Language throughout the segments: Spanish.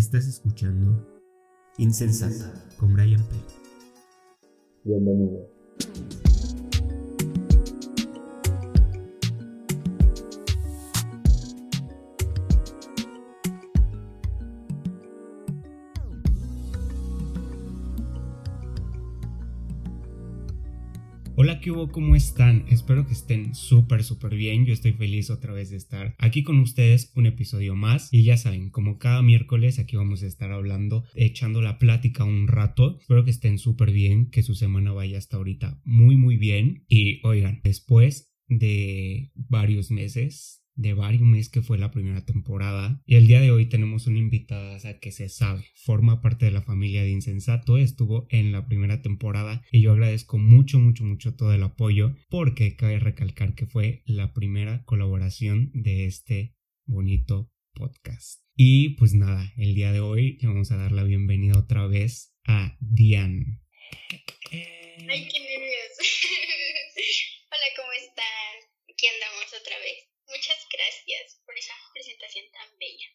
Estás escuchando Insensata con Brian P. Bienvenido. ¿Cómo están? Espero que estén súper, súper bien. Yo estoy feliz otra vez de estar aquí con ustedes un episodio más. Y ya saben, como cada miércoles aquí vamos a estar hablando, echando la plática un rato. Espero que estén súper bien, que su semana vaya hasta ahorita muy, muy bien. Y oigan, después de varios meses de varios meses que fue la primera temporada. Y el día de hoy tenemos una invitada que se sabe, forma parte de la familia de Insensato, estuvo en la primera temporada y yo agradezco mucho, mucho, mucho todo el apoyo porque cabe recalcar que fue la primera colaboración de este bonito podcast. Y pues nada, el día de hoy le vamos a dar la bienvenida otra vez a Diane. Ay, qué nervios. Hola, ¿cómo están? Aquí andamos otra vez. Muchas gracias por esa presentación tan bella.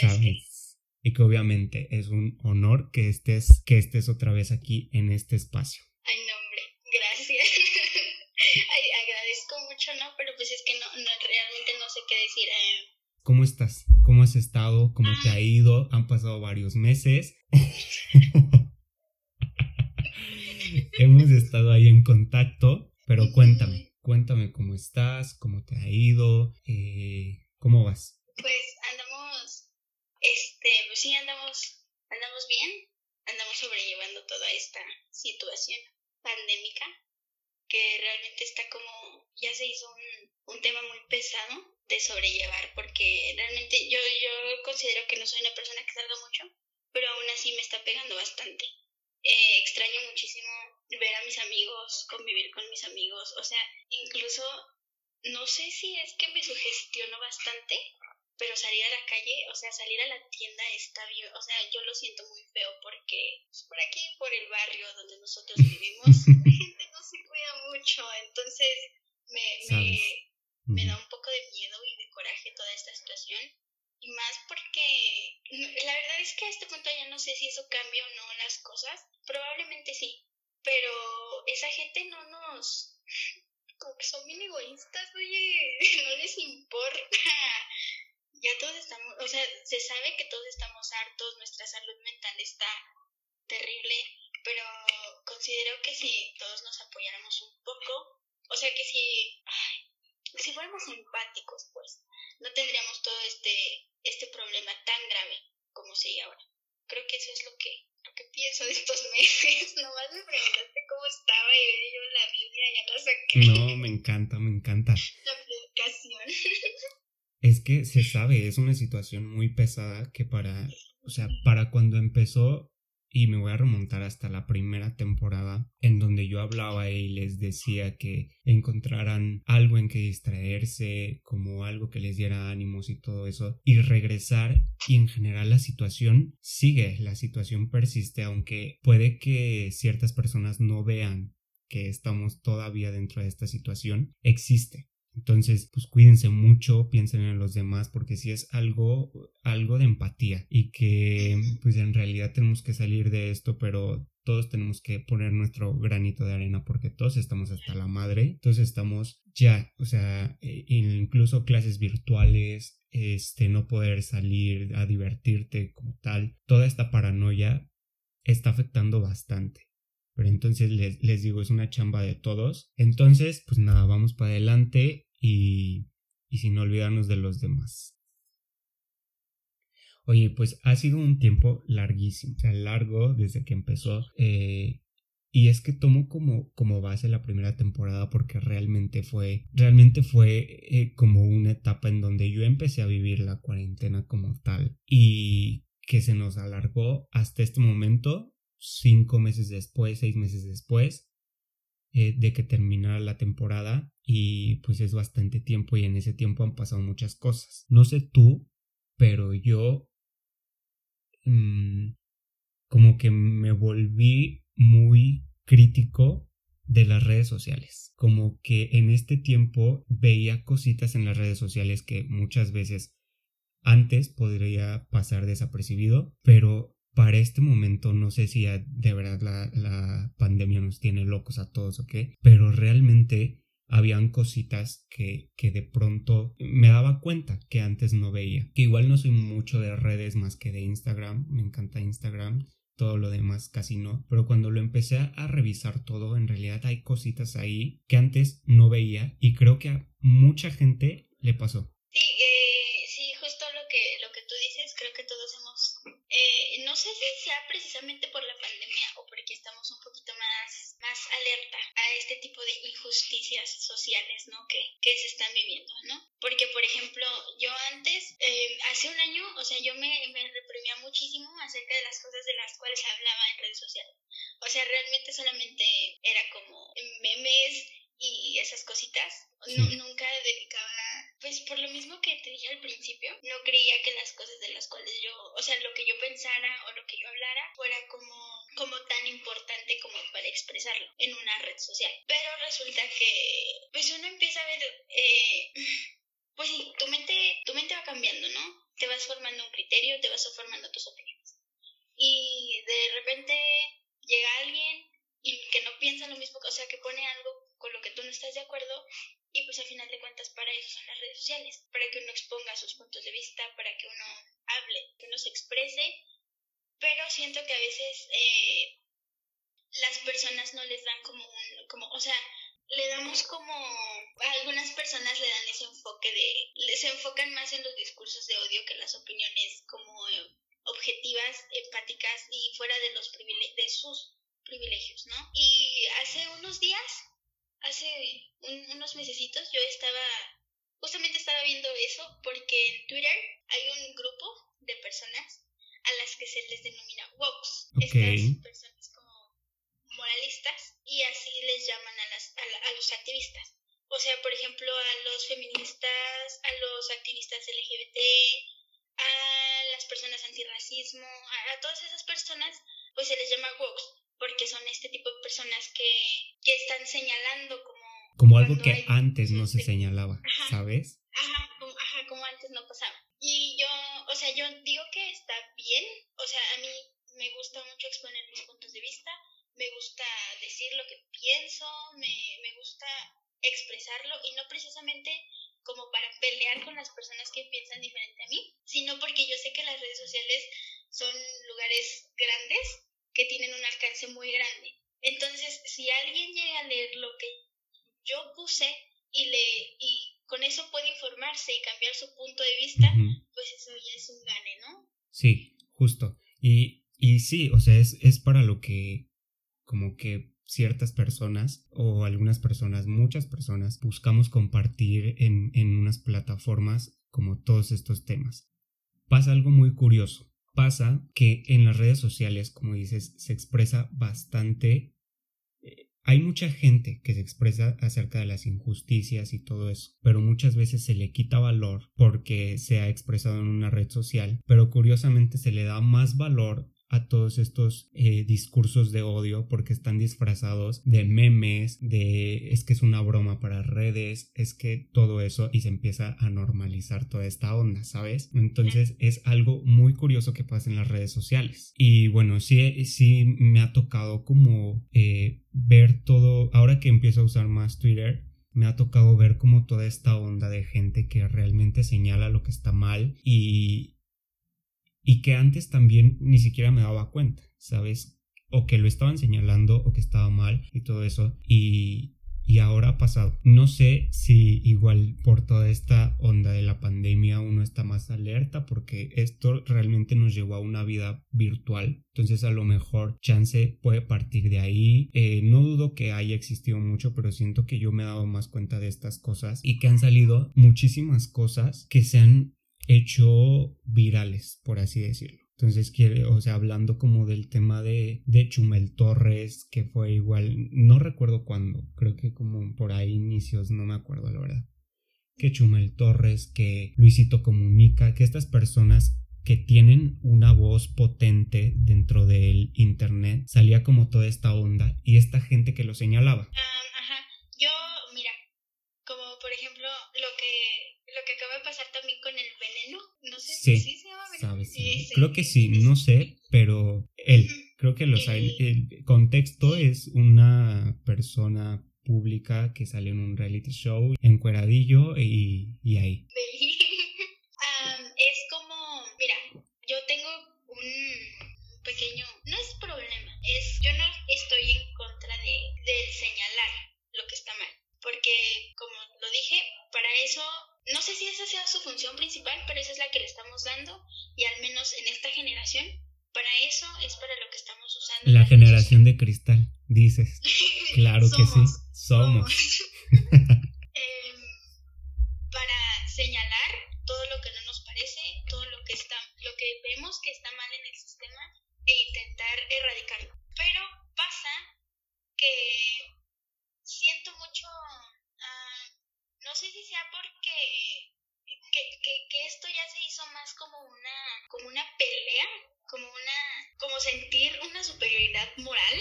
¿Sabes? Y que obviamente es un honor que estés, que estés otra vez aquí en este espacio. Ay, no, hombre, gracias. Ay, agradezco mucho, ¿no? Pero pues es que no, no realmente no sé qué decir. Eh. ¿Cómo estás? ¿Cómo has estado? ¿Cómo te ha ah. ido? Han pasado varios meses. Hemos estado ahí en contacto, pero cuéntame, Cuéntame cómo estás, cómo te ha ido, eh, cómo vas. Pues este, pues sí, andamos, andamos bien, andamos sobrellevando toda esta situación pandémica que realmente está como, ya se hizo un, un tema muy pesado de sobrellevar porque realmente yo, yo considero que no soy una persona que salga mucho, pero aún así me está pegando bastante. Eh, extraño muchísimo ver a mis amigos, convivir con mis amigos, o sea, incluso no sé si es que me sugestiono bastante, pero salir a la calle, o sea, salir a la tienda está bien, o sea, yo lo siento muy feo porque por aquí, por el barrio donde nosotros vivimos, la gente no se cuida mucho, entonces me, me, me da un poco de miedo y de coraje toda esta situación. Y más porque la verdad es que a este punto ya no sé si eso cambia o no las cosas. Probablemente sí, pero esa gente no nos... como que son bien egoístas, oye, no les importa. Ya todos estamos, o sea, se sabe que todos estamos hartos, nuestra salud mental está terrible, pero considero que si todos nos apoyáramos un poco, o sea que si, si fuéramos empáticos, pues, no tendríamos todo este, este problema tan grave como sigue ahora. Creo que eso es lo que qué pienso de estos meses. Nomás me preguntaste cómo estaba y yo la Biblia ya la saqué. No, me encanta, me encanta. La predicación. Es que se sabe, es una situación muy pesada que para, o sea, para cuando empezó y me voy a remontar hasta la primera temporada en donde yo hablaba y les decía que encontraran algo en que distraerse, como algo que les diera ánimos y todo eso, y regresar y en general la situación sigue, la situación persiste, aunque puede que ciertas personas no vean que estamos todavía dentro de esta situación, existe. Entonces, pues cuídense mucho, piensen en los demás, porque si es algo, algo de empatía y que pues en realidad tenemos que salir de esto, pero todos tenemos que poner nuestro granito de arena porque todos estamos hasta la madre, todos estamos ya, o sea, e, incluso clases virtuales, este, no poder salir a divertirte como tal, toda esta paranoia está afectando bastante. Pero entonces les, les digo, es una chamba de todos. Entonces, pues nada, vamos para adelante y, sin olvidarnos de los demás. Oye, pues ha sido un tiempo larguísimo, o sea, largo desde que empezó. Eh, y es que tomo como, como base la primera temporada porque realmente fue, realmente fue eh, como una etapa en donde yo empecé a vivir la cuarentena como tal y que se nos alargó hasta este momento, cinco meses después, seis meses después, eh, de que terminara la temporada y pues es bastante tiempo y en ese tiempo han pasado muchas cosas. No sé tú, pero yo mmm, como que me volví muy crítico de las redes sociales. Como que en este tiempo veía cositas en las redes sociales que muchas veces antes podría pasar desapercibido, pero para este momento no sé si de verdad la, la pandemia nos tiene locos a todos o qué, pero realmente habían cositas que, que de pronto me daba cuenta que antes no veía. Que igual no soy mucho de redes más que de Instagram, me encanta Instagram, todo lo demás casi no, pero cuando lo empecé a revisar todo, en realidad hay cositas ahí que antes no veía y creo que a mucha gente le pasó. Sí, eh, sí, justo lo que, lo que tú dices, creo que todos eh, no sé si sea precisamente por la pandemia o porque estamos un poquito más, más alerta a este tipo de injusticias sociales, ¿no? Que, que se están viviendo, ¿no? Porque, por ejemplo, yo antes, eh, hace un año, o sea, yo me, me reprimía muchísimo acerca de las cosas de las cuales hablaba en redes sociales. O sea, realmente solamente era como memes y esas cositas. nunca dedicaba, pues por lo mismo que te dije al principio, no creía que las cosas de las cuales yo, o sea, lo que yo pensara o lo que yo hablara fuera como, como tan importante como para expresarlo en una red social. Pero resulta que, pues uno empieza a ver, eh, pues sí, tu mente, tu mente va cambiando, ¿no? Te vas formando un criterio, te vas formando tus opiniones. Y de repente llega alguien y que no piensa lo mismo, o sea, que pone algo con lo que tú no estás de acuerdo y pues al final de cuentas para eso son las redes sociales, para que uno exponga sus puntos de vista, para que uno hable, que uno se exprese, pero siento que a veces eh, las personas no les dan como un, como, o sea, le damos como, a algunas personas le dan ese enfoque de, se enfocan más en los discursos de odio que las opiniones como eh, objetivas, empáticas y fuera de los de sus privilegios, ¿no? Y hace unos días hace unos mesecitos yo estaba, justamente estaba viendo eso porque en Twitter hay un grupo de personas a las que se les denomina woks. Estas personas como moralistas y así les llaman a, las, a, los activistas. O sea, por ejemplo, a los feministas, a los activistas LGBT, a las personas antirracismo, a, a todas esas personas, pues se les llama woks porque son este tipo de personas que, que están señalando como... Como algo que antes no se señalaba, ¿sabes? Ajá como, ajá, como antes no pasaba. Y yo, o sea, yo digo que está bien, o sea, a mí me gusta mucho exponer mis puntos de vista, me gusta decir lo que pienso, me, me gusta expresarlo y no precisamente como para pelear con las personas que piensan diferente a mí, sino porque yo sé que las redes sociales son lugares grandes que tienen un alcance muy grande. Entonces, si alguien llega a leer lo que yo puse y, le, y con eso puede informarse y cambiar su punto de vista, pues eso ya es un gane, ¿no? Sí, justo. Y, y sí, o sea, es, es para lo que como que ciertas personas o algunas personas, muchas personas, buscamos compartir en, en unas plataformas como todos estos temas. Pasa algo muy curioso pasa que en las redes sociales, como dices, se expresa bastante. Eh, hay mucha gente que se expresa acerca de las injusticias y todo eso, pero muchas veces se le quita valor porque se ha expresado en una red social, pero curiosamente se le da más valor a todos estos eh, discursos de odio porque están disfrazados de memes, de es que es una broma para redes, es que todo eso y se empieza a normalizar toda esta onda, ¿sabes? Entonces es algo muy curioso que pasa en las redes sociales. Y bueno, sí, sí me ha tocado como eh, ver todo, ahora que empiezo a usar más Twitter, me ha tocado ver como toda esta onda de gente que realmente señala lo que está mal y, y que antes también ni siquiera me daba cuenta, ¿sabes? O que lo estaban señalando o que estaba mal y todo eso y, y ahora ha pasado. No sé si igual por toda esta onda de la pandemia uno está más alerta porque esto realmente nos llevó a una vida virtual. Entonces a lo mejor chance puede partir de ahí. Eh, no dudo que haya existido mucho, pero siento que yo me he dado más cuenta de estas cosas y que han salido muchísimas cosas que se han hecho virales, por así decirlo. Entonces, quiere, o sea, hablando como del tema de, de Chumel Torres, que fue igual, no recuerdo cuándo, creo que como por ahí inicios, no me acuerdo la verdad. Que Chumel Torres, que Luisito Comunica, que estas personas que tienen una voz potente dentro del internet, salía como toda esta onda y esta gente que lo señalaba. ajá, mira, como por ejemplo lo que lo que acaba de pasar también con el veneno. No sé si Sí, sabes. Creo que sí, no sé, pero él, creo que lo sabe. El contexto es una persona pública que sale en un reality show, encueradillo y, y ahí como, mira, yo tengo un pequeño, no es problema, es, yo no estoy en contra de, de señalar lo que está mal, porque como lo dije, para eso no sé si esa sea su función principal, pero esa es la que le estamos dando y al menos en esta generación, para eso es para lo que estamos usando. La generación de cristal, dices. Claro que sí, somos para señalar todo lo que no nos parece, todo lo que está, lo que vemos que está mal en el sistema e intentar erradicarlo. Pero pasa que siento mucho no sé si sea porque que, que, esto ya se hizo más como una, como una pelea, como una, como sentir una superioridad moral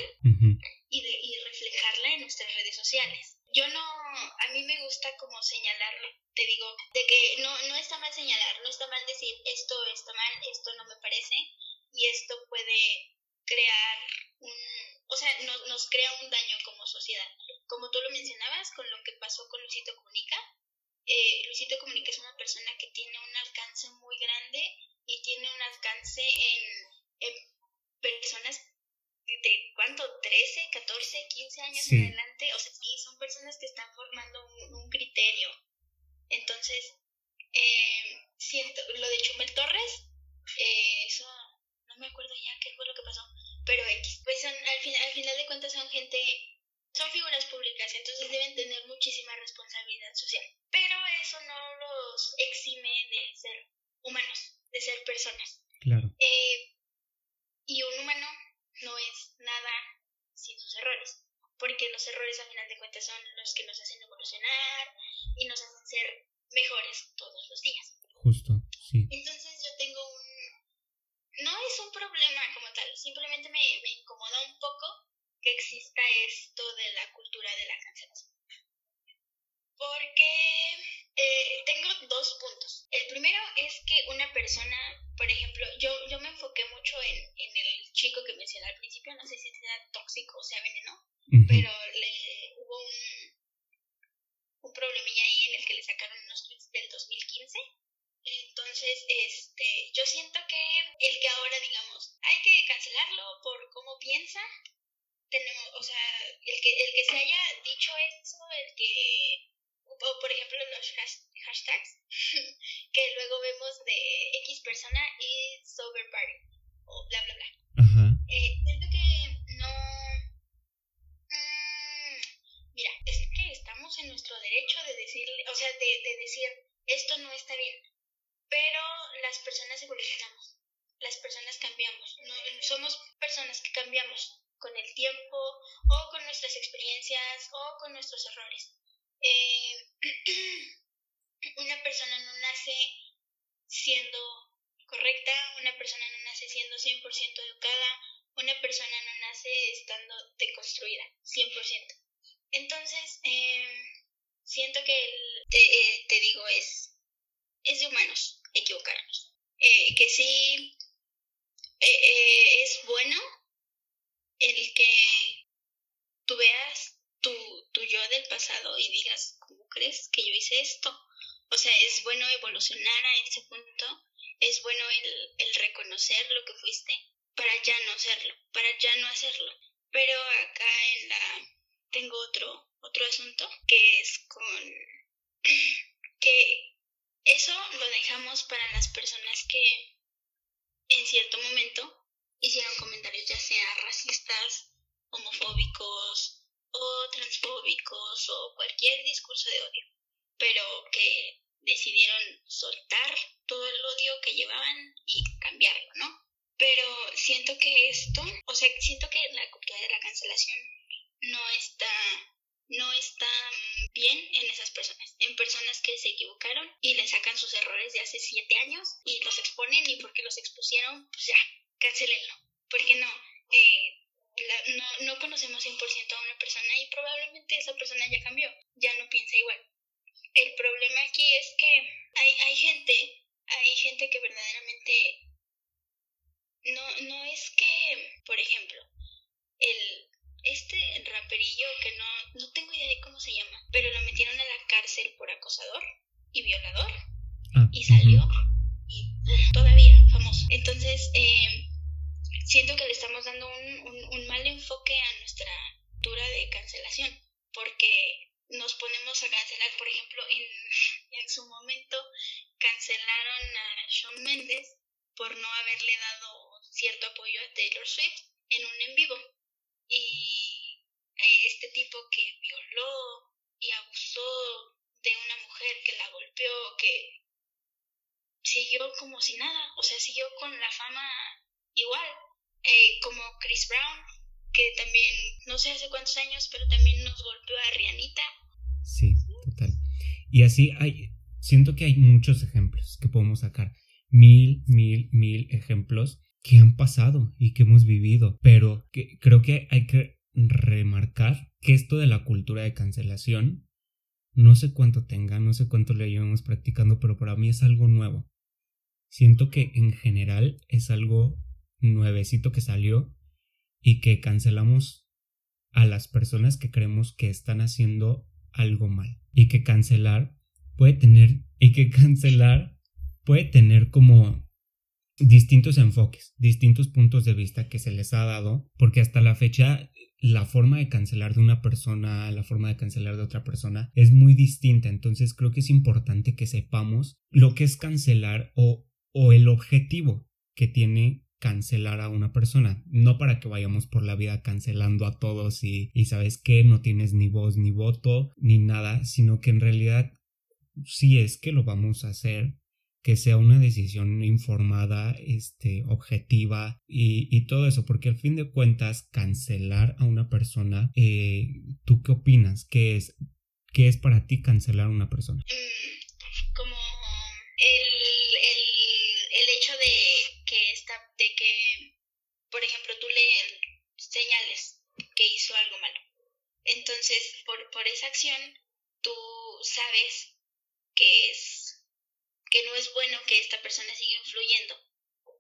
y, de, y reflejarla en nuestras redes sociales. Yo no, a mí me gusta como señalarlo, te digo, de que no, no está mal señalar, no está mal decir esto está mal, esto no me parece y esto puede crear un, o sea, nos crea un daño como sociedad. Como tú lo mencionabas con lo que pasó con Luisito Comunica, eh, Luisito Comunica es una persona que tiene un alcance muy grande y tiene un alcance en, personas de cuánto, 13, 14, 15 años en adelante, o sea, sí, son personas que están formando un, criterio. Entonces, eh, siento, lo de Chumel Torres, eh, eso no me acuerdo ya qué fue lo que pasó, pero X, pues son, al, final, al final de cuentas son gente, son figuras públicas, entonces deben tener muchísima responsabilidad social. Pero eso no los exime de ser humanos, de ser personas. Claro. Eh, y un humano no es nada sin sus errores, porque los errores al final de cuentas son los que nos hacen evolucionar y nos hacen ser mejores todos los días. Justo, sí. Entonces yo tengo un no es un problema como tal, simplemente me, me incomoda un poco que exista esto de la cultura de la cancelación. Porque eh, tengo dos puntos. El primero es que una persona, por ejemplo, yo, yo me enfoqué mucho en, en chico que mencioné al principio, no sé si sea tóxico o sea veneno, pero le hubo un, un problemilla ahí en el que le sacaron unos tweets del 2015 entonces, este, yo siento que el que ahora, digamos, hay que cancelarlo por cómo piensa, tenemos, o sea, el que, el que se haya dicho eso, el que, o por ejemplo los hashtags, que luego vemos de X persona y sober party, o bla, bla, bla. Eh, siento que no... Mm, mira, es que estamos en nuestro derecho de decirle, o sea, de, de decir, esto no está bien pero las personas evolucionamos, las personas cambiamos, somos personas que cambiamos con el tiempo o con nuestras experiencias o con nuestros errores. Eh, una persona no nace siendo correcta, una persona no nace siendo 100% educada, una persona no nace estando deconstruida, 100%. Entonces, eh, siento que, te, eh, te digo, es es de humanos equivocarnos. Eh, que sí eh, eh, es bueno el que tú veas tu, tu yo del pasado y digas, ¿cómo crees que yo hice esto? O sea, es bueno evolucionar a ese punto, es bueno el, el reconocer lo que fuiste para ya no hacerlo, para ya no hacerlo. Pero acá en la tengo otro otro asunto que es con que eso lo dejamos para las personas que en cierto momento hicieron comentarios ya sea racistas, homofóbicos o transfóbicos o cualquier discurso de odio, pero que decidieron soltar todo el odio que llevaban y cambiarlo, ¿no? Pero siento que esto, o sea, siento que la cultura de la cancelación no está no está bien en esas personas, en personas que se equivocaron y le sacan sus errores de hace siete años y los exponen y porque los expusieron, pues ya, cancelenlo. Porque no, eh, no, no conocemos 100% a una persona y probablemente esa persona ya cambió, ya no piensa igual. El problema aquí es que hay, hay gente, hay gente que verdaderamente no, no es que, por ejemplo, el este raperillo que no, no tengo idea de cómo se llama, pero lo metieron a la cárcel por acosador y violador ah, y salió y ah, todavía famoso. Entonces, eh, siento que le estamos dando un, un, un mal enfoque a nuestra cultura de cancelación, porque nos ponemos a cancelar, por ejemplo, en, en su momento cancelaron a Shawn Mendes por no haberle dado cierto apoyo a Taylor Swift en un en vivo. Y este tipo que violó y abusó de una mujer, que la golpeó, que siguió como si nada, o sea, siguió con la fama igual, eh, como Chris Brown, que también, no sé hace cuántos años, pero también nos golpeó a Rianita. Sí, total. Y así hay, siento que hay muchos ejemplos que podemos sacar, mil, mil, mil ejemplos que han pasado y que hemos vivido, pero que creo que hay que remarcar que esto de la cultura de cancelación, no sé cuánto tenga, no sé cuánto lo llevamos practicando, pero para mí es algo nuevo. Siento que en general es algo nuevecito que salió y que cancelamos a las personas que creemos que están haciendo algo mal. Y que cancelar puede tener y que cancelar puede tener como distintos enfoques, distintos puntos de vista que se les ha dado, porque hasta la fecha la forma de cancelar de una persona, la forma de cancelar de otra persona es muy distinta, entonces creo que es importante que sepamos lo que es cancelar o, o el objetivo que tiene cancelar a una persona, no para que vayamos por la vida cancelando a todos y, y sabes que no tienes ni voz ni voto ni nada, sino que en realidad si es que lo vamos a hacer que sea una decisión informada, este, objetiva y, y, todo eso, porque al fin de cuentas cancelar a una persona, eh, ¿tú qué opinas? ¿Qué es, ¿Qué es para ti cancelar a una persona? Como el, el, el hecho de de que, por ejemplo, tú le señales que hizo algo malo. Entonces, por, por esa acción, tú sabes que es que no es bueno que esta persona siga influyendo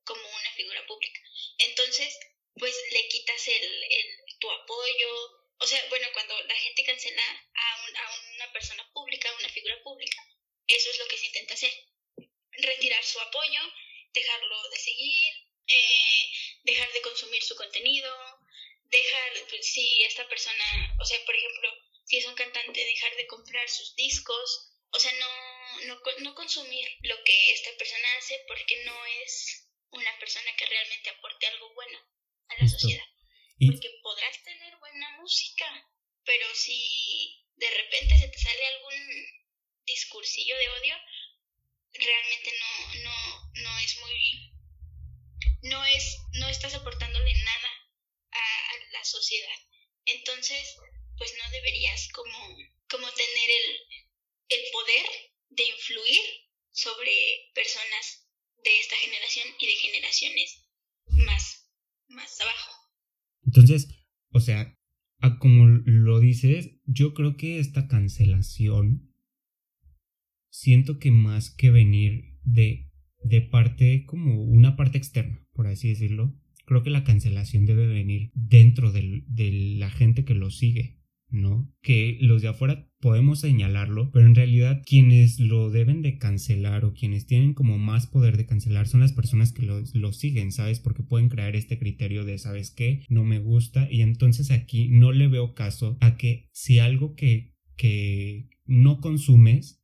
como una figura pública. Entonces, pues le quitas el, el, tu apoyo. O sea, bueno, cuando la gente cancela a, un, a una persona pública, a una figura pública, eso es lo que se intenta hacer. Retirar su apoyo, dejarlo de seguir, eh, dejar de consumir su contenido, dejar, pues, si esta persona, o sea, por ejemplo, si es un cantante, dejar de comprar sus discos, o sea, no, no, no consumir lo que esta persona hace porque no es una persona que realmente aporte algo bueno a la sociedad. Porque podrás tener buena música, pero si de repente se te sale algún discursillo de odio, realmente no, no, no es muy, no es, no estás aportándole nada a, la sociedad. Entonces, pues no deberías como, como tener el, el poder de influir sobre personas de esta generación y de generaciones más, más abajo. Entonces, o sea, como lo dices, yo creo que esta cancelación siento que más que venir de, de parte como una parte externa, por así decirlo, creo que la cancelación debe venir dentro de la gente que lo sigue. ¿no? Que los de afuera podemos señalarlo, pero en realidad quienes lo deben de cancelar o quienes tienen como más poder de cancelar son las personas que lo, siguen, ¿sabes? Porque pueden crear este criterio de, ¿sabes qué? No me gusta y entonces aquí no le veo caso a que si algo que, que no consumes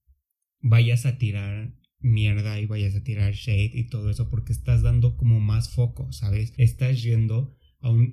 vayas a tirar mierda y vayas a tirar shade y todo eso porque estás dando como más foco, ¿sabes? Estás yendo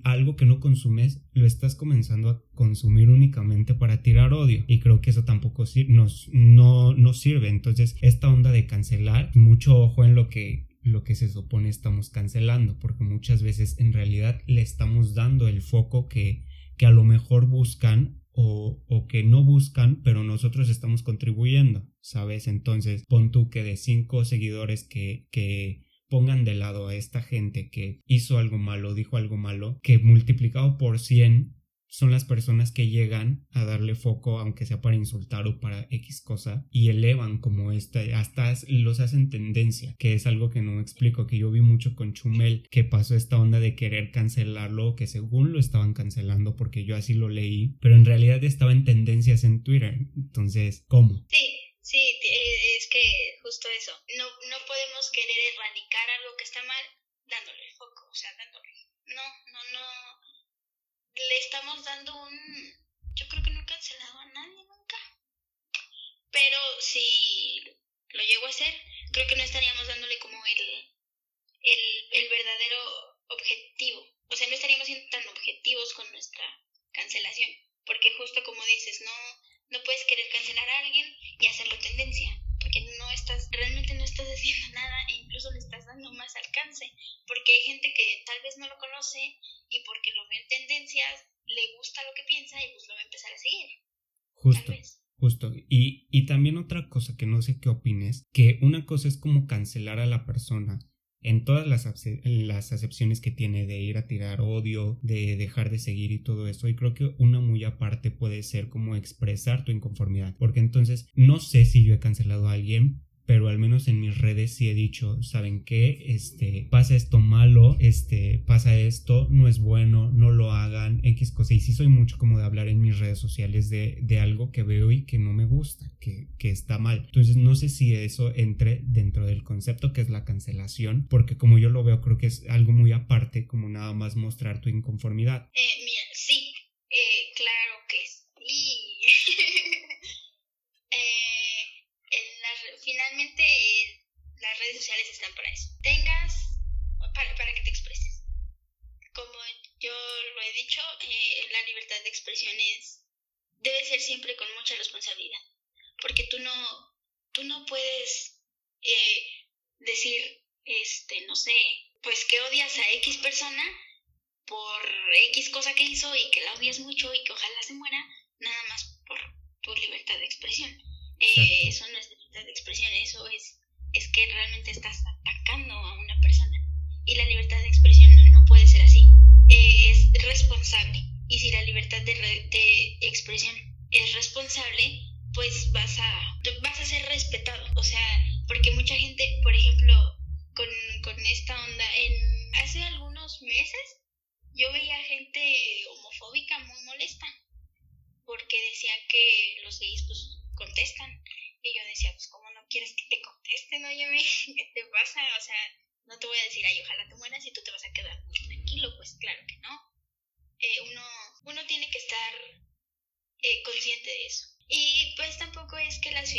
algo que no consumes, lo estás comenzando a consumir únicamente para tirar odio. Y creo que eso tampoco nos, no, sirve. Entonces, esta onda de cancelar, mucho ojo en lo que lo que se supone estamos cancelando, porque muchas veces en realidad le estamos dando el foco que, que a lo mejor buscan o, que no buscan, pero nosotros estamos contribuyendo, ¿sabes? Entonces, pon tú que de cinco seguidores que, que pongan de lado a esta gente que hizo algo malo, dijo algo malo, que multiplicado por 100 son las personas que llegan a darle foco, aunque sea para insultar o para X cosa, y elevan como esta, hasta los hacen tendencia, que es algo que no explico, que yo vi mucho con Chumel, que pasó esta onda de querer cancelarlo, que según lo estaban cancelando, porque yo así lo leí, pero en realidad estaba en tendencias en Twitter. Entonces, ¿cómo? Sí, Sí, eh, es que justo eso. No, no podemos querer erradicar algo que está mal dándole foco, o sea, dándole. No, no, no. Le estamos dando un. Yo creo que no he cancelado a nadie nunca. Pero si lo llego a hacer, creo que no estaríamos dándole como el, el, el verdadero objetivo. O sea, no estaríamos siendo tan objetivos con nuestra cancelación. Porque justo como dices, no, no puedes querer cancelar a alguien y hacerlo tendencia. Estás, realmente no estás haciendo nada e incluso le estás dando más alcance. Porque hay gente que tal vez no lo conoce y porque lo ve en tendencias, le gusta lo que piensa y pues lo va a empezar a seguir. Justo. Justo. Y, y también otra cosa que no sé qué opines, que una cosa es como cancelar a la persona en todas las, las acepciones que tiene de ir a tirar odio, de dejar de seguir y todo eso. Y creo que una muy aparte puede ser como expresar tu inconformidad. Porque entonces no sé si yo he cancelado a alguien, pero al menos en mis redes sí he dicho, ¿saben qué? Este, pasa esto malo, este, pasa esto, no es bueno, no lo hagan, X cosa. Y sí soy mucho como de hablar en mis redes sociales de, de algo que veo y que no me gusta, que, que, está mal. Entonces no sé si eso entre dentro del concepto que es la cancelación, porque como yo lo veo creo que es algo muy aparte, como nada más mostrar tu inconformidad. Eh, mira, sí, eh, claro que sí. finalmente las redes sociales están para eso. Tengas, para, para que te expreses. Como yo lo he dicho, eh, la libertad de expresión es, debe ser siempre con mucha responsabilidad. Porque tú no, tú no puedes eh, decir, este, no sé, pues que odias a X persona por X cosa que hizo y que la odias mucho y que ojalá se muera, nada más por tu libertad de expresión. Eh, eso no es de expresión, eso es, es que realmente estás atacando a una persona. Y la libertad de expresión de, de expresión es responsable, pues vas a, vas a ser respetado. O sea, porque mucha gente, por ejemplo, con, con esta onda, en hace algunos meses yo veía gente homofóbica muy molesta porque decía que los gays pues contestan y yo decía, pues, ¿cómo no quieres que te contesten? Oye, ¿qué te pasa? O sea, no te voy a decir, ay, ojalá te mueras y tú te vas a quedar tranquilo. Pues claro que no. Eh, uno, uno tiene que estar eh, consciente de eso. Y pues tampoco es que las,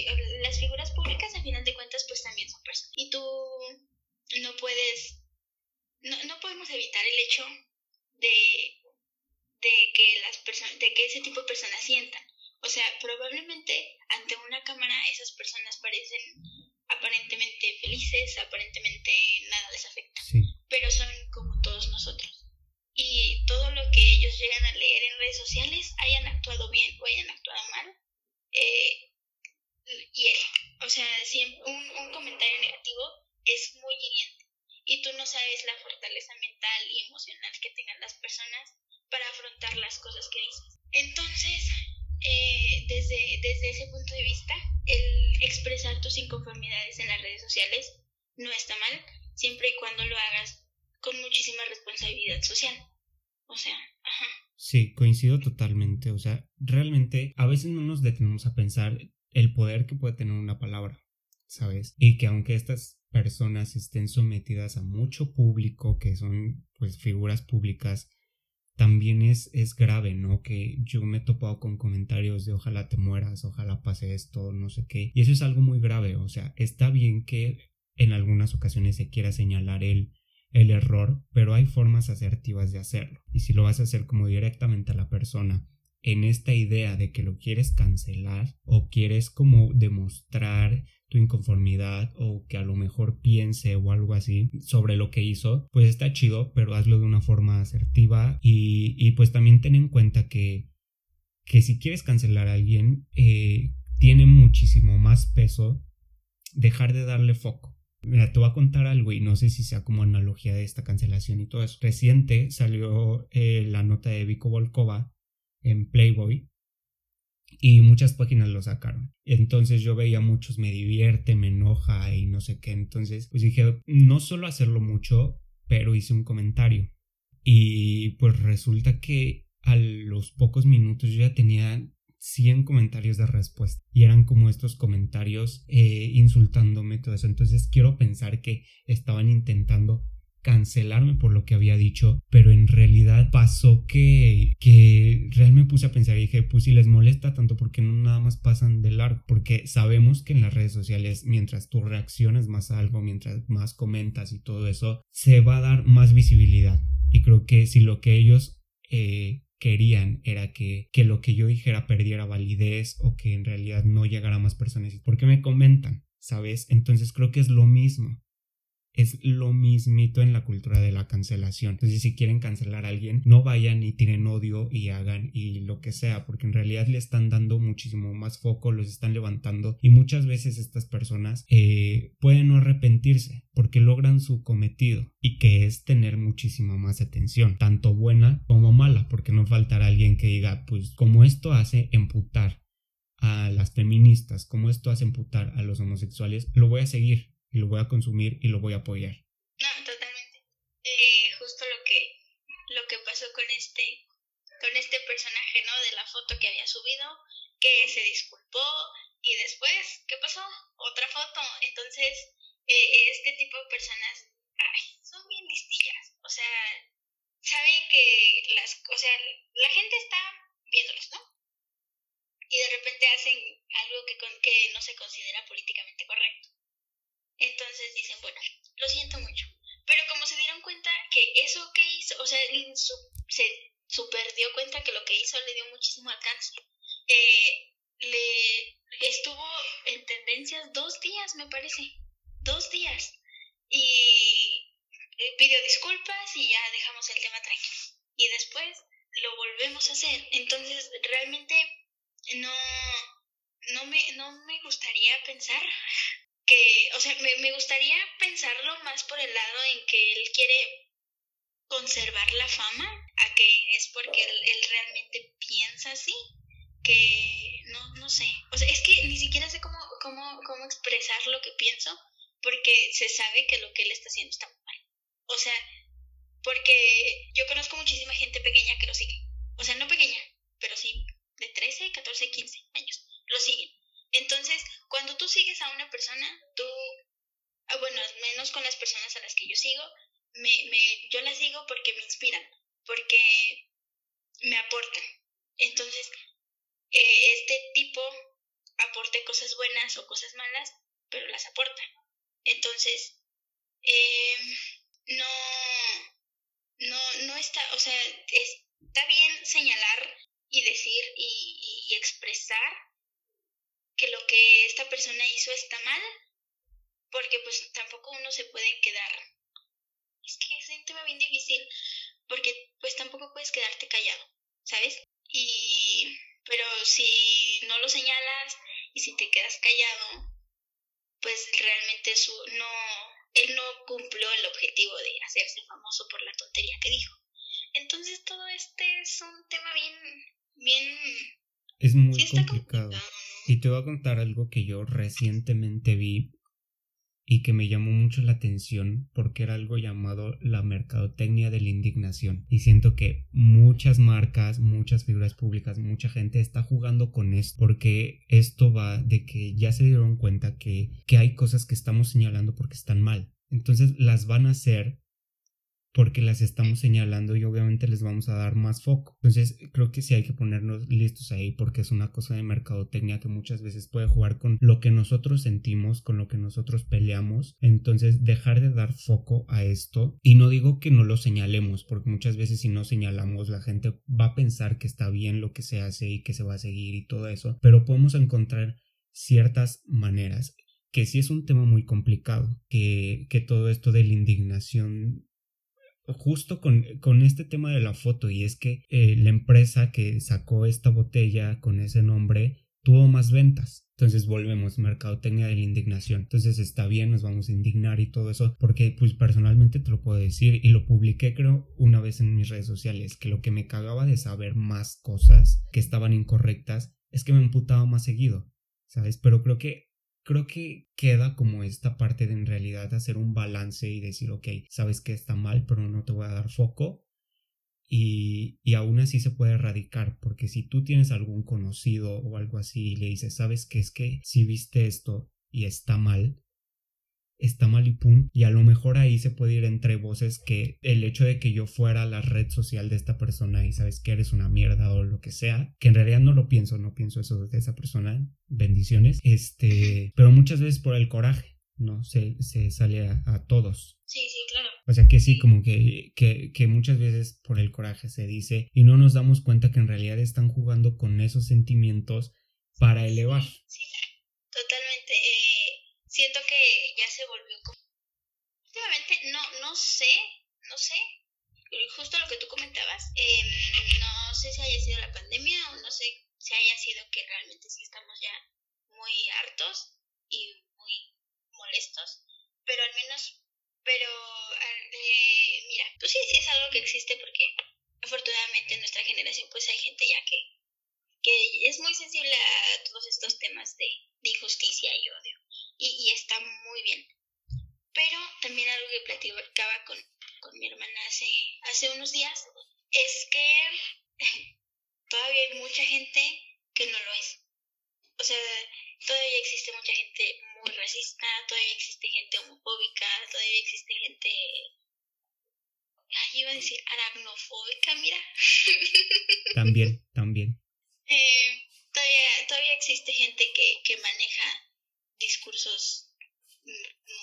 las figuras públicas, a final de cuentas, pues también son personas. Y tú no puedes, no, no podemos evitar el hecho de, de que las personas, de que ese tipo de personas sientan. O sea, probablemente ante una cámara esas personas parecen aparentemente felices, aparentemente nada les afecta, pero son como todos nosotros. Y todo lo que ellos llegan a leer en redes sociales, hayan actuado bien o hayan actuado mal, eh, y o sea, siempre un, un comentario negativo es muy hiriente y tú no sabes la fortaleza mental y emocional que tengan las personas para afrontar las cosas que dices. Entonces, eh, desde, desde ese punto de vista, el expresar tus inconformidades en las redes sociales no está mal, siempre y cuando lo hagas con muchísima responsabilidad social. O sea, ajá. Sí, coincido totalmente. O sea, realmente a veces no nos detenemos a pensar el poder que puede tener una palabra, ¿sabes? Y que aunque estas personas estén sometidas a mucho público, que son pues figuras públicas, también es, es grave, ¿no? Que yo me he topado con comentarios de ojalá te mueras, ojalá pase esto, no sé qué. Y eso es algo muy grave, o sea, está bien que en algunas ocasiones se quiera señalar el, el error, pero hay formas asertivas de hacerlo. Y si lo vas a hacer como directamente a la persona, en esta idea de que lo quieres cancelar o quieres como demostrar tu inconformidad o que a lo mejor piense o algo así sobre lo que hizo, pues está chido, pero hazlo de una forma asertiva y, y pues también ten en cuenta que, que si quieres cancelar a alguien, eh, tiene muchísimo más peso dejar de darle foco. Mira, te voy a contar algo y no sé si sea como analogía de esta cancelación y todo eso. Reciente salió eh, la nota de Vico Volkova en Playboy y muchas páginas lo sacaron. Entonces yo veía muchos, me divierte, me enoja y no sé qué. Entonces pues dije, no solo hacerlo mucho, pero hice un comentario. Y pues resulta que a los pocos minutos yo ya tenía 100 comentarios de respuesta y eran como estos comentarios eh, insultándome todo eso. Entonces quiero pensar que estaban intentando cancelarme por lo que había dicho, pero en realidad pasó que, que realmente me puse a pensar y dije, pues si les molesta tanto, porque no nada más pasan de largo? Porque sabemos que en las redes sociales, mientras tú reaccionas más a algo, mientras más comentas y todo eso, se va a dar más visibilidad. Y creo que si lo que ellos eh, querían era que, que lo que yo dijera perdiera validez o que en realidad no llegara a más personas, ¿por qué me comentan? ¿Sabes? Entonces creo que es lo mismo es lo mismito en la cultura de la cancelación. Entonces, si quieren cancelar a alguien, no vayan y tienen odio y hagan y lo que sea, porque en realidad le están dando muchísimo más foco, los están levantando y muchas veces estas personas eh, pueden no arrepentirse porque logran su cometido y que es tener muchísima más atención, tanto buena como mala, porque no faltará alguien que diga, pues como esto hace emputar a las feministas, como esto hace emputar a los homosexuales, lo voy a seguir y lo voy a consumir y lo voy a apoyar. No, totalmente. Eh, justo lo que, lo que pasó con este, con este personaje, ¿no? De la foto que había subido, que se disculpó y después, ¿qué pasó? Otra foto. Entonces, eh, este tipo de personas, son bien listillas. O sea, saben que las, o sea, la gente está viéndolos, ¿no? Y de repente hacen algo que, que no se considera políticamente correcto. Entonces dicen, bueno, lo siento mucho. Pero como se dieron cuenta que eso que hizo, o sea, se super dio cuenta que lo que hizo le dio muchísimo alcance. Eh, le estuvo en tendencias dos días, me parece. Dos días. Y eh, pidió disculpas y ya dejamos el tema tranquilo. Y después lo volvemos a hacer. Entonces, realmente no, no, me, no me gustaría pensar que, o sea, me, me gustaría pensarlo más por el lado en que él quiere conservar la fama, a que es porque él, realmente piensa así, que no, no sé, o sea, es que ni siquiera sé cómo, cómo, cómo expresar lo que pienso, porque se sabe que lo que él está haciendo está mal. O sea, porque yo conozco muchísima gente pequeña que lo sigue. O sea, no pequeña, pero sí de 13, 14, 15 años. Lo siguen. Entonces, cuando tú sigues a una persona, tú, ah, bueno, al menos con las personas a las que yo sigo, me, me, yo las sigo porque me inspiran, porque me aportan. Entonces, eh, este tipo aporte cosas buenas o cosas malas, pero las aporta. Entonces, eh, no, no, no está, o sea, está bien señalar y decir y, y expresar que lo que esta persona hizo está mal, porque pues tampoco uno se puede quedar. Es que es un tema bien difícil, porque pues tampoco puedes quedarte callado, ¿sabes? Y pero si no lo señalas y si te quedas callado, pues realmente su no él no cumplió el objetivo de hacerse famoso por la tontería que dijo. Entonces todo este es un tema bien bien es muy complicado. Y te voy a contar algo que yo recientemente vi y que me llamó mucho la atención porque era algo llamado la mercadotecnia de la indignación. Y siento que muchas marcas, muchas figuras públicas, mucha gente está jugando con esto porque esto va de que ya se dieron cuenta que, que hay cosas que estamos señalando porque están mal. Entonces las van a hacer porque las estamos señalando y obviamente les vamos a dar más foco. Entonces creo que sí hay que ponernos listos ahí porque es una cosa de mercadotecnia que muchas veces puede jugar con lo que nosotros sentimos, con lo que nosotros peleamos. Entonces dejar de dar foco a esto y no digo que no lo señalemos porque muchas veces si no señalamos la gente va a pensar que está bien lo que se hace y que se va a seguir y todo eso, pero podemos encontrar ciertas maneras que sí es un tema muy complicado, que, que todo esto de la indignación justo con, con, este tema de la foto y es que eh, la empresa que sacó esta botella con ese nombre tuvo más ventas. Entonces volvemos, mercadotecnia de la indignación. Entonces está bien, nos vamos a indignar y todo eso, porque pues personalmente te lo puedo decir y lo publiqué creo una vez en mis redes sociales, que lo que me cagaba de saber más cosas que estaban incorrectas es que me emputaba más seguido, ¿sabes? Pero creo que creo que queda como esta parte de en realidad hacer un balance y decir, ok, sabes que está mal, pero no te voy a dar foco. y, y aún así se puede erradicar, porque si tú tienes algún conocido o algo así y le dices, sabes que es que si viste esto y está mal, está mal y pum. Y a lo mejor ahí se puede ir entre voces que el hecho de que yo fuera la red social de esta persona y sabes que eres una mierda o lo que sea, que en realidad no lo pienso, no pienso eso de esa persona, bendiciones, este, pero muchas veces por el coraje, ¿no? Se, se sale a, todos. Sí, sí, claro. O sea que sí, como que, que, que muchas veces por el coraje se dice y no nos damos cuenta que en realidad están jugando con esos sentimientos para elevar. Sí, siento que se volvió como... Últimamente, no, no sé, no sé, justo lo que tú comentabas, em, no sé si haya sido la pandemia o no sé si haya sido que realmente sí estamos ya muy hartos y muy molestos, pero al menos, pero eh, mira, pues sí, sí es algo que existe porque afortunadamente en nuestra generación pues hay gente ya que, que es muy sensible a todos estos temas de, de injusticia y odio y, está muy bien. Pero también algo que platicaba con, con mi hermana hace, hace unos días es que todavía hay mucha gente que no lo es. O sea, todavía existe mucha gente muy racista, todavía existe gente homofóbica, todavía existe gente... Ay, iba a decir aracnofóbica, mira. También, también. Eh, todavía, todavía existe gente que, que maneja discursos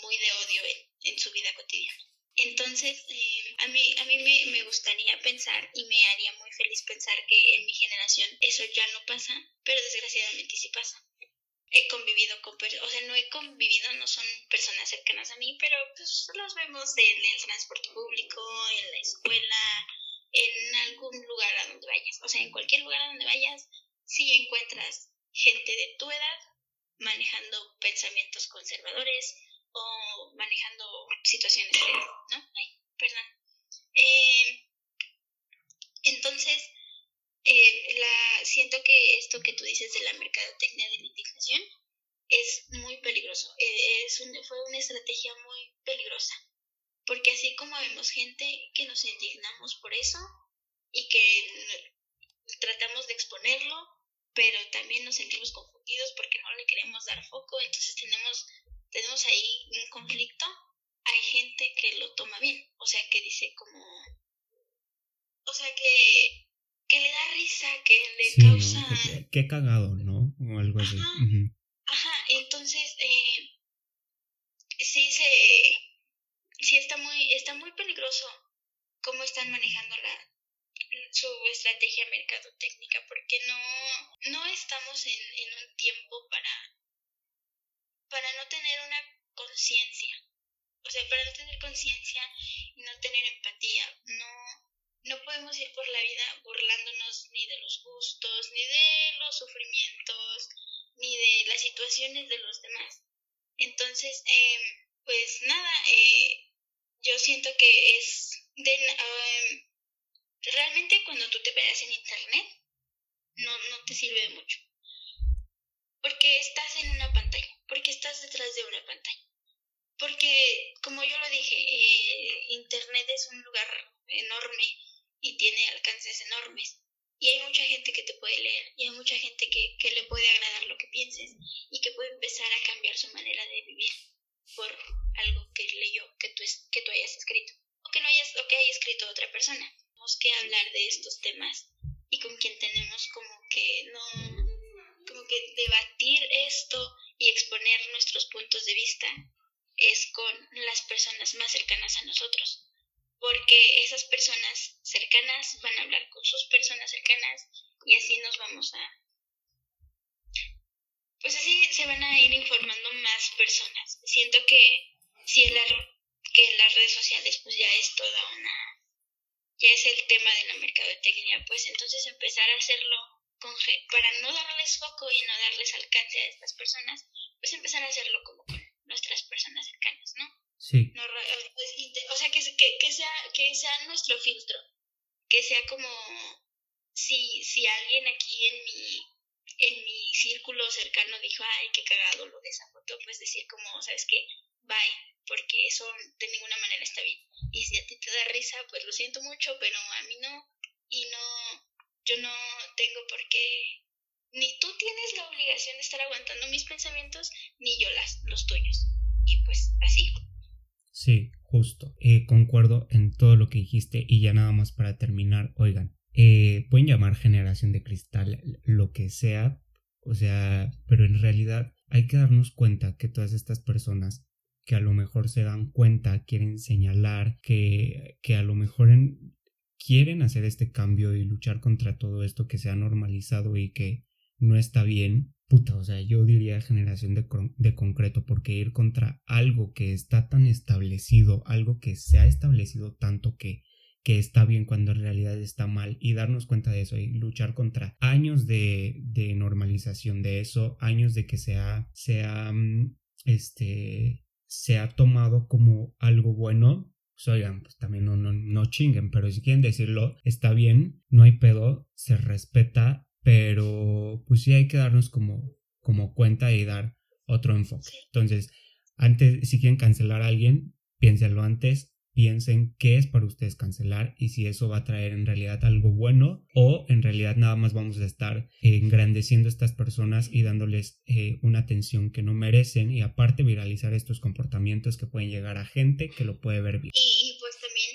muy de odio en, su vida cotidiana. Entonces, eh, a mí, a mí me, me, gustaría pensar y me haría muy feliz pensar que en mi generación eso ya no pasa, pero desgraciadamente sí pasa. He convivido con personas, o sea, no he convivido, no son personas cercanas a mí, pero pues los vemos en el transporte público, en la escuela, en algún lugar a donde vayas. O sea, en cualquier lugar a donde vayas, si encuentras gente de tu edad manejando pensamientos conservadores o manejando situaciones ¿no? Ay, perdón. Eh, entonces, eh, la, siento que esto que tú dices de la mercadotecnia de la indignación es muy peligroso. Eh, es fue una estrategia muy peligrosa. Porque así como vemos gente que nos indignamos por eso y que tratamos de exponerlo, pero también nos sentimos confundidos porque no le queremos dar foco, entonces tenemos, tenemos ahí un conflicto. Hay gente que lo toma bien, o sea, que dice como, o sea, que, que le da risa, que le causa... Qué, cagado, ¿no? O algo así. Ajá, entonces, eh, sí se... Sí está muy, está muy peligroso cómo están manejando la, su estrategia mercadotécnica porque no, no estamos en, en un tiempo para, para no tener una conciencia. O sea, para no tener conciencia y no tener empatía. No, no podemos ir por la vida burlándonos ni de los gustos, ni de los sufrimientos, ni de las situaciones de los demás. Entonces, eh, pues nada, eh, yo siento que es de, em, realmente cuando tú te veas en internet, no, no te sirve mucho. Porque estás en una pantalla, porque estás detrás de una pantalla. Porque, como yo lo dije, eh, internet es un lugar enorme y tiene alcances enormes. Y hay mucha gente que te puede leer y hay mucha gente que, que le puede agradar lo que pienses y que puede empezar a cambiar su manera de vivir por algo que leyó, que tú, que tú hayas escrito o que, no hayas, o que haya escrito otra persona que hablar de estos temas y con quien tenemos como que no, como que debatir esto y exponer nuestros puntos de vista es con las personas más cercanas a nosotros, porque esas personas cercanas van a hablar con sus personas cercanas y así nos vamos a... Pues así se van a ir informando más personas. Siento que si el, que las redes sociales pues ya es toda una ya es el tema de la mercadotecnia, pues entonces empezar a hacerlo con, para no darles foco y no darles alcance a estas personas, pues empezar a hacerlo como con nuestras personas cercanas, ¿no? Sí. o sea, que, que, que, sea, que sea nuestro filtro, que sea como si, si alguien aquí en mi, en mi círculo cercano dijo, ay, qué cagado lo de esa foto, pues decir como, ¿sabes qué? Bye, porque eso de ninguna manera está bien. Y si a ti te da risa, pues lo siento mucho, pero a mí no. y no, yo no tengo por qué, ni tú tienes la obligación de estar aguantando mis pensamientos, ni yo las, los tuyos. Y pues así. Sí, justo. Eh, concuerdo en todo lo que dijiste y ya nada más para terminar, oigan, eh, pueden llamar generación de cristal lo que sea, o sea, pero en realidad hay que darnos cuenta que todas estas personas que a lo mejor se dan cuenta, quieren señalar, que, que a lo mejor quieren hacer este cambio y luchar contra todo esto que se ha normalizado y que no está bien, puta, o sea, yo diría generación de, de, concreto, porque ir contra algo que está tan establecido, algo que se ha establecido tanto que, que está bien cuando en realidad está mal, y darnos cuenta de eso y luchar contra años de, de normalización de eso, años de que sea, sea, mm, este, se ha tomado como algo bueno, pues oigan, pues también no, no, no chinguen, pero si quieren decirlo, está bien, no hay pedo, se respeta, pero pues sí hay que darnos como, como cuenta y dar otro enfoque. Entonces, antes, si quieren cancelar a alguien, piénsenlo antes, piensen qué es para ustedes cancelar y si eso va a traer en realidad algo bueno o en realidad nada más vamos a estar engrandeciendo a estas personas y dándoles eh, una atención que no merecen y aparte viralizar estos comportamientos que pueden llegar a gente que lo puede ver bien. Y, pues también,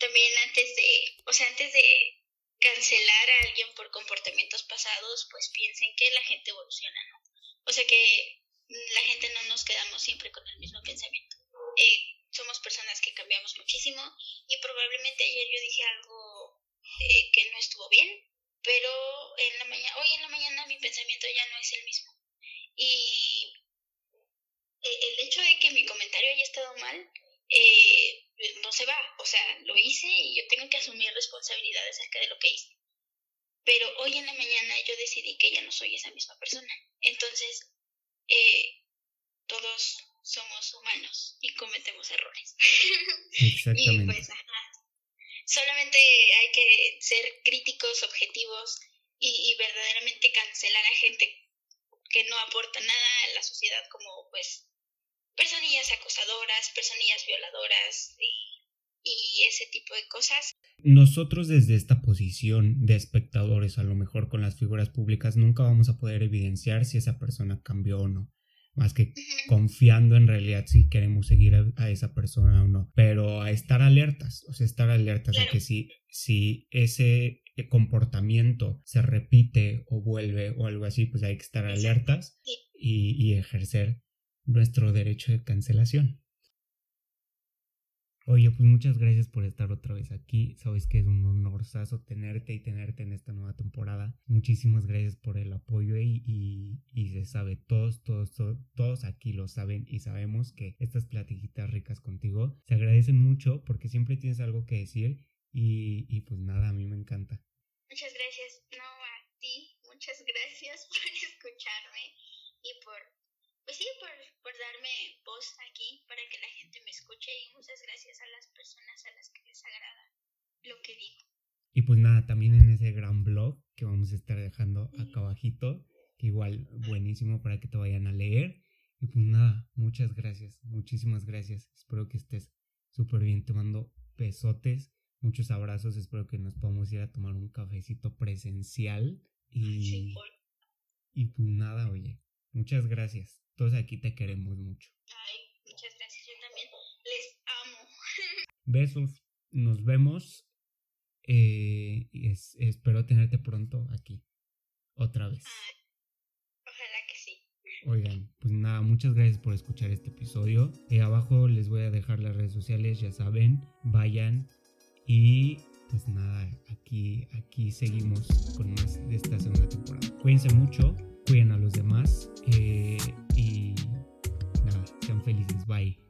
también antes de, o sea, antes de cancelar a alguien por comportamientos pasados, pues piensen que la gente evoluciona, ¿no? O sea que la gente no nos quedamos siempre con el mismo pensamiento. Eh, somos personas que cambiamos muchísimo y probablemente ayer yo dije algo eh, que no estuvo bien, pero en la mañana, hoy en la mañana mi pensamiento ya no es el mismo. Y eh, el hecho de que mi comentario haya estado mal eh, no se va, o sea, lo hice y yo tengo que asumir responsabilidad acerca de lo que hice. Pero hoy en la mañana yo decidí que ya no soy esa misma persona. Entonces, todos somos humanos y cometemos errores. Exactamente. y pues, Solamente hay que ser críticos, objetivos y, verdaderamente cancelar a gente que no aporta nada a la sociedad como pues personillas acosadoras, personillas violadoras y, y ese tipo de cosas. Nosotros desde esta posición de espectadores, a lo mejor con las figuras públicas, nunca vamos a poder evidenciar si esa persona cambió o no más que confiando en realidad si queremos seguir a, esa persona o no, pero a estar alertas, o sea, estar alertas de que si, si ese comportamiento se repite o vuelve o algo así, pues hay que estar alertas y, y ejercer nuestro derecho de cancelación. Oye, pues muchas gracias por estar otra vez aquí. Sabes que es un honorazo tenerte y tenerte en esta nueva temporada. Muchísimas gracias por el apoyo y, y, se sabe, todos, todos, todos, aquí lo saben y sabemos que estas platiquitas ricas contigo se agradecen mucho porque siempre tienes algo que decir y, y pues nada, a mí me encanta. Muchas gracias. No, a ti, muchas gracias por escucharme y por pues sí, por, por darme voz aquí para que la gente me escuche y muchas gracias a las personas a las que les agrada lo que digo. Y pues nada, también en ese gran blog que vamos a estar dejando acá abajito, que igual buenísimo para que te vayan a leer. Y pues nada, muchas gracias, muchísimas gracias. Espero que estés súper bien. Te mando besotes, muchos abrazos. Espero que nos podamos ir a tomar un cafecito presencial. Y, y pues nada, oye, muchas gracias. Todos aquí te queremos mucho. Ay, muchas gracias. Yo también les amo. Besos. Nos vemos. Eh, espero tenerte pronto aquí. Otra vez. ojalá que sí. Oigan, pues nada, muchas gracias por escuchar este episodio. Eh, abajo les voy a dejar las redes sociales, ya saben, vayan. Y pues nada, aquí, aquí seguimos con más de esta segunda temporada. Cuídense mucho, cuiden a los demás. Eh, y nada, sean felices. Bye.